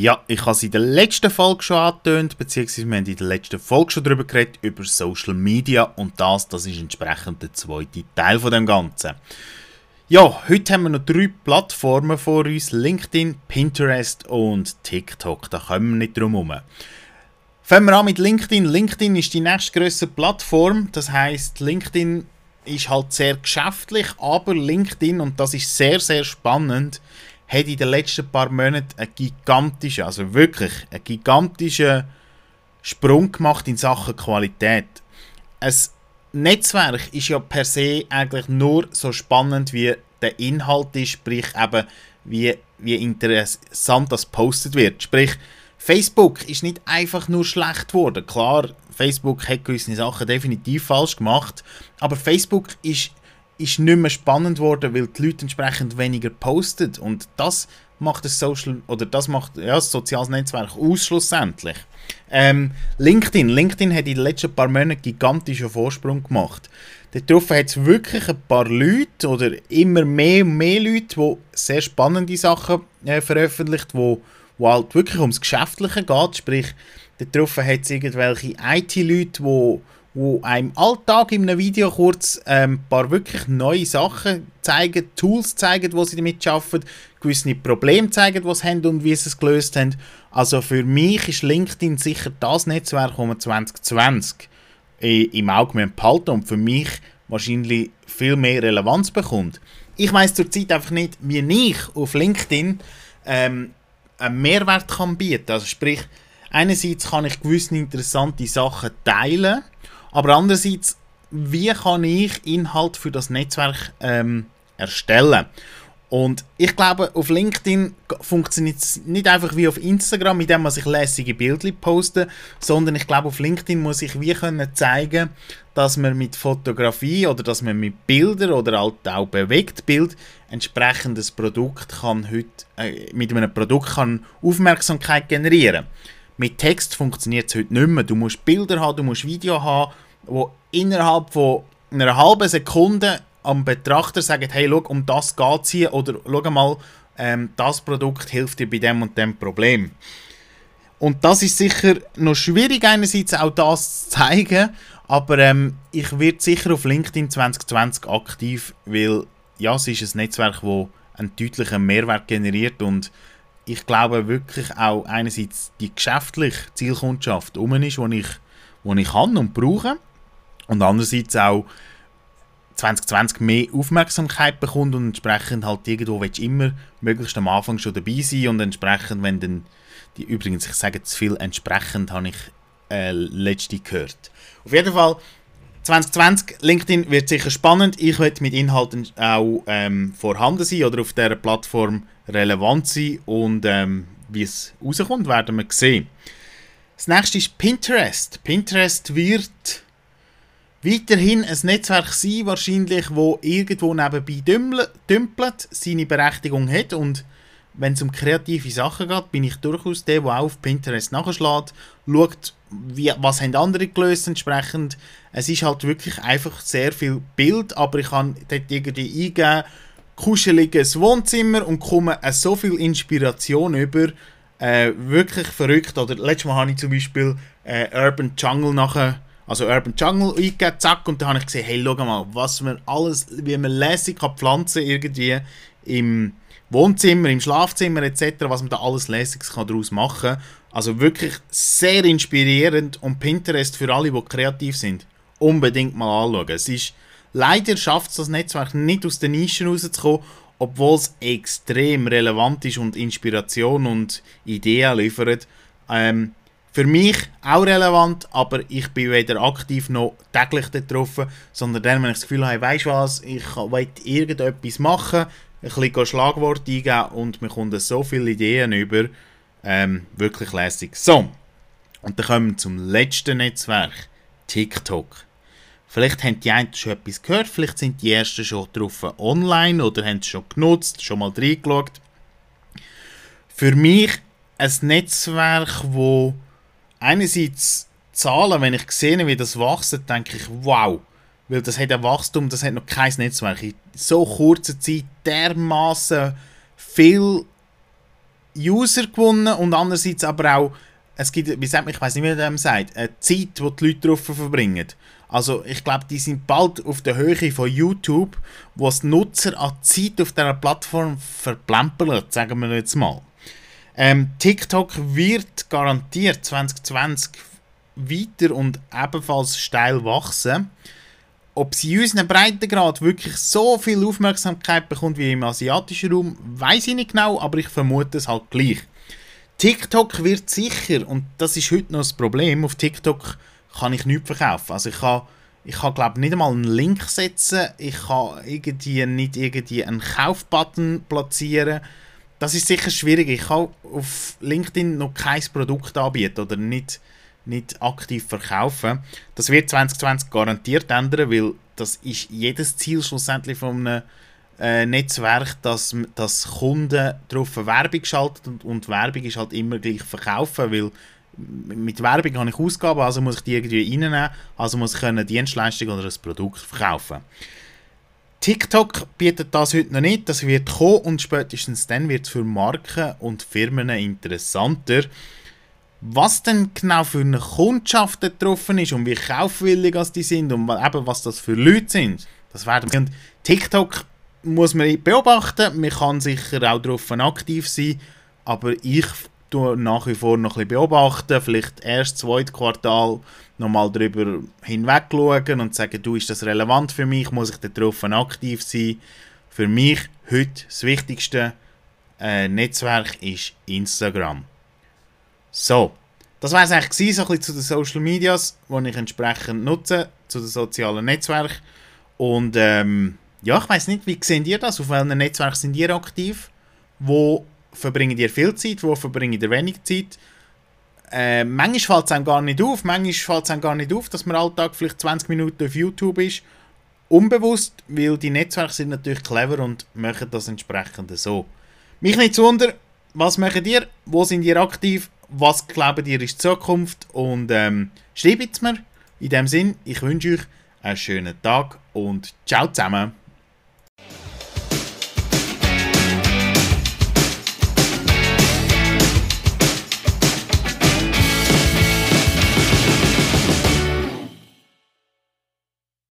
Ja, ich habe es in der letzten Folge schon angetönt, beziehungsweise wir haben in der letzten Folge schon darüber geredet, über Social Media und das, das ist entsprechend der zweite Teil von dem Ganzen. Ja, heute haben wir noch drei Plattformen vor uns, LinkedIn, Pinterest und TikTok, da kommen wir nicht drum herum. Fangen wir an mit LinkedIn. LinkedIn ist die nächstgrößte Plattform, das heißt LinkedIn ist halt sehr geschäftlich, aber LinkedIn, und das ist sehr, sehr spannend, hat in den letzten paar Monaten einen gigantischen, also wirklich einen gigantischen Sprung gemacht in Sachen Qualität. Ein Netzwerk ist ja per se eigentlich nur so spannend, wie der Inhalt ist, sprich eben, wie, wie interessant das postet wird. Sprich, Facebook ist nicht einfach nur schlecht geworden. Klar, Facebook hat gewisse Sachen definitiv falsch gemacht, aber Facebook ist ist nicht mehr spannend geworden, weil die Leute entsprechend weniger posten und das macht das Social oder das macht ja, das soziales Netzwerk aus schlussendlich. Ähm, LinkedIn. LinkedIn hat in den letzten paar Monaten gigantischen Vorsprung gemacht. Darauf hat es wirklich ein paar Leute oder immer mehr und mehr Leute, die sehr spannende Sachen äh, veröffentlicht, wo, wo halt wirklich ums Geschäftliche geht. Sprich, darauf hat es irgendwelche IT-Leute, die wo einem Alltag in einem Video kurz ähm, ein paar wirklich neue Sachen zeigen, Tools zeigen, wo sie damit arbeiten, gewisse Probleme zeigen, die sie haben und wie sie es gelöst haben. Also für mich ist LinkedIn sicher das Netzwerk, das man 2020 im Auge behalten und für mich wahrscheinlich viel mehr Relevanz bekommt. Ich weiß zurzeit einfach nicht, wie ich auf LinkedIn ähm, einen Mehrwert kann bieten. Also sprich, einerseits kann ich gewisse interessante Sachen teilen, aber andererseits, wie kann ich Inhalt für das Netzwerk ähm, erstellen? Und ich glaube, auf LinkedIn funktioniert es nicht einfach wie auf Instagram, mit dem man sich lässige Bilder posten, sondern ich glaube, auf LinkedIn muss ich wie können zeigen, dass man mit Fotografie oder dass man mit Bildern oder halt auch bewegt Bild entsprechendes Produkt kann heute, äh, mit einem Produkt kann Aufmerksamkeit generieren. Mit Text funktioniert es heute nicht mehr. Du musst Bilder haben, du musst Video haben, wo innerhalb von einer halben Sekunde am Betrachter sagen, hey, schau, um das geht es hier oder schau mal, ähm, das Produkt hilft dir bei dem und dem Problem. Und das ist sicher noch schwierig einerseits auch das zu zeigen, aber ähm, ich werde sicher auf LinkedIn 2020 aktiv, weil ja, es ist ein Netzwerk, das einen deutlichen Mehrwert generiert und ich glaube wirklich auch einerseits die geschäftliche Zielkundschaft um ist, die ich, die ich kann und brauche und andererseits auch 2020 mehr Aufmerksamkeit bekommt und entsprechend halt irgendwo willst du immer möglichst am Anfang schon dabei sein und entsprechend, wenn dann die, übrigens, ich sage zu viel entsprechend, habe ich äh, letzte gehört. Auf jeden Fall 2020, LinkedIn wird sicher spannend. Ich werde mit Inhalten auch ähm, vorhanden sein oder auf dieser Plattform relevant sein und ähm, wie es rauskommt, werden wir sehen. Das nächste ist Pinterest. Pinterest wird weiterhin ein Netzwerk sein, wahrscheinlich, wo irgendwo nebenbei dümpelt, seine Berechtigung hat und wenn es um kreative Sachen geht, bin ich durchaus der, der auch auf Pinterest nachschlägt, schaut, wie, was haben andere gelöst entsprechend. Es ist halt wirklich einfach sehr viel Bild, aber ich kann dort irgendwie eingeben, kuscheliges Wohnzimmer und komme so viel Inspiration über. Äh, wirklich verrückt. Oder letztes Mal habe ich zum Beispiel äh, Urban Jungle nachher, also Urban Jungle eingegeben, zack, und dann habe ich gesehen, hey, schau mal, was man alles, wie man lässig kann pflanzen irgendwie im Wohnzimmer, im Schlafzimmer etc., was man da alles Lässiges daraus machen kann. Also wirklich sehr inspirierend und Pinterest für alle, die kreativ sind, unbedingt mal anschauen. Es ist Leider schafft es das Netzwerk nicht aus den Nischen rauszukommen, obwohl es extrem relevant ist und Inspiration und Ideen liefert. Ähm, für mich auch relevant, aber ich bin weder aktiv noch täglich darauf, sondern dann, wenn ich das Gefühl habe, weißt du was, ich will irgendetwas machen, bisschen Schlagwort eingeben und mir kommen so viele Ideen über. Ähm, wirklich lässig. So, und dann kommen wir zum letzten Netzwerk, TikTok. Vielleicht haben die einen schon etwas gehört, vielleicht sind die ersten schon drauf online oder haben es schon genutzt, schon mal reingeschaut. Für mich ein Netzwerk, wo einerseits Zahlen, wenn ich sehe, wie das wächst, denke ich, wow, weil das hat ein Wachstum, das hat noch kein Netzwerk in so kurzer Zeit dermaßen viel User gewonnen und andererseits aber auch, es gibt, wie sagt man, ich weiß nicht, wie man das sagt, eine Zeit, die die Leute darauf verbringen. Also ich glaube, die sind bald auf der Höhe von YouTube, wo es Nutzer an Zeit auf dieser Plattform verplempert, sagen wir jetzt mal. Ähm, TikTok wird garantiert 2020 weiter und ebenfalls steil wachsen. Ob sie in unserem Breitengrad wirklich so viel Aufmerksamkeit bekommt wie im asiatischen Raum, weiß ich nicht genau, aber ich vermute es halt gleich. TikTok wird sicher, und das ist heute noch das Problem, auf TikTok kann ich nichts verkaufen. Also ich kann, ich kann glaube nicht einmal einen Link setzen, ich kann irgendwie nicht irgendwie einen Kaufbutton platzieren. Das ist sicher schwierig. Ich kann auf LinkedIn noch kein Produkt anbieten oder nicht nicht aktiv verkaufen. Das wird 2020 garantiert ändern, weil das ist jedes Ziel schlussendlich von einem äh, Netzwerk, dass, dass Kunden darauf Werbung schalten und, und Werbung ist halt immer gleich verkaufen, weil mit Werbung habe ich Ausgaben, also muss ich die irgendwie reinnehmen, also muss ich eine Dienstleistung oder ein Produkt verkaufen. TikTok bietet das heute noch nicht, das wird kommen und spätestens dann wird es für Marken und Firmen interessanter. Was denn genau für eine Kundschaft getroffen ist und wie kaufwillig die sind und eben was das für Leute sind, das werden wir. Und TikTok muss man beobachten, man kann sicher auch darauf aktiv sein, aber ich tue nach wie vor noch ein bisschen beobachten, vielleicht erst zweites Quartal nochmal darüber hinweg schauen und sagen, du, ist das relevant für mich, muss ich darauf aktiv sein. Für mich heute das wichtigste äh, Netzwerk ist Instagram. So, das war es eigentlich so ein bisschen zu den Social Medias, die ich entsprechend nutze, zu den sozialen Netzwerken. Und ähm, ja, ich weiß nicht, wie sehen ihr das? Auf welchen Netzwerken sind ihr aktiv? Wo verbringen ihr viel Zeit? Wo verbringen ihr wenig Zeit? Äh, manchmal fällt es einem gar nicht auf. Manchmal fällt es einem gar nicht auf, dass man Alltag vielleicht 20 Minuten auf YouTube ist. Unbewusst, weil die Netzwerke sind natürlich clever und machen das entsprechend so. Mich nicht zu wundern, was macht ihr? Wo sind ihr aktiv? Was glaubt ihr ist die Zukunft? Und ähm, schreibt es mir. In dem Sinn, ich wünsche euch einen schönen Tag und ciao zusammen.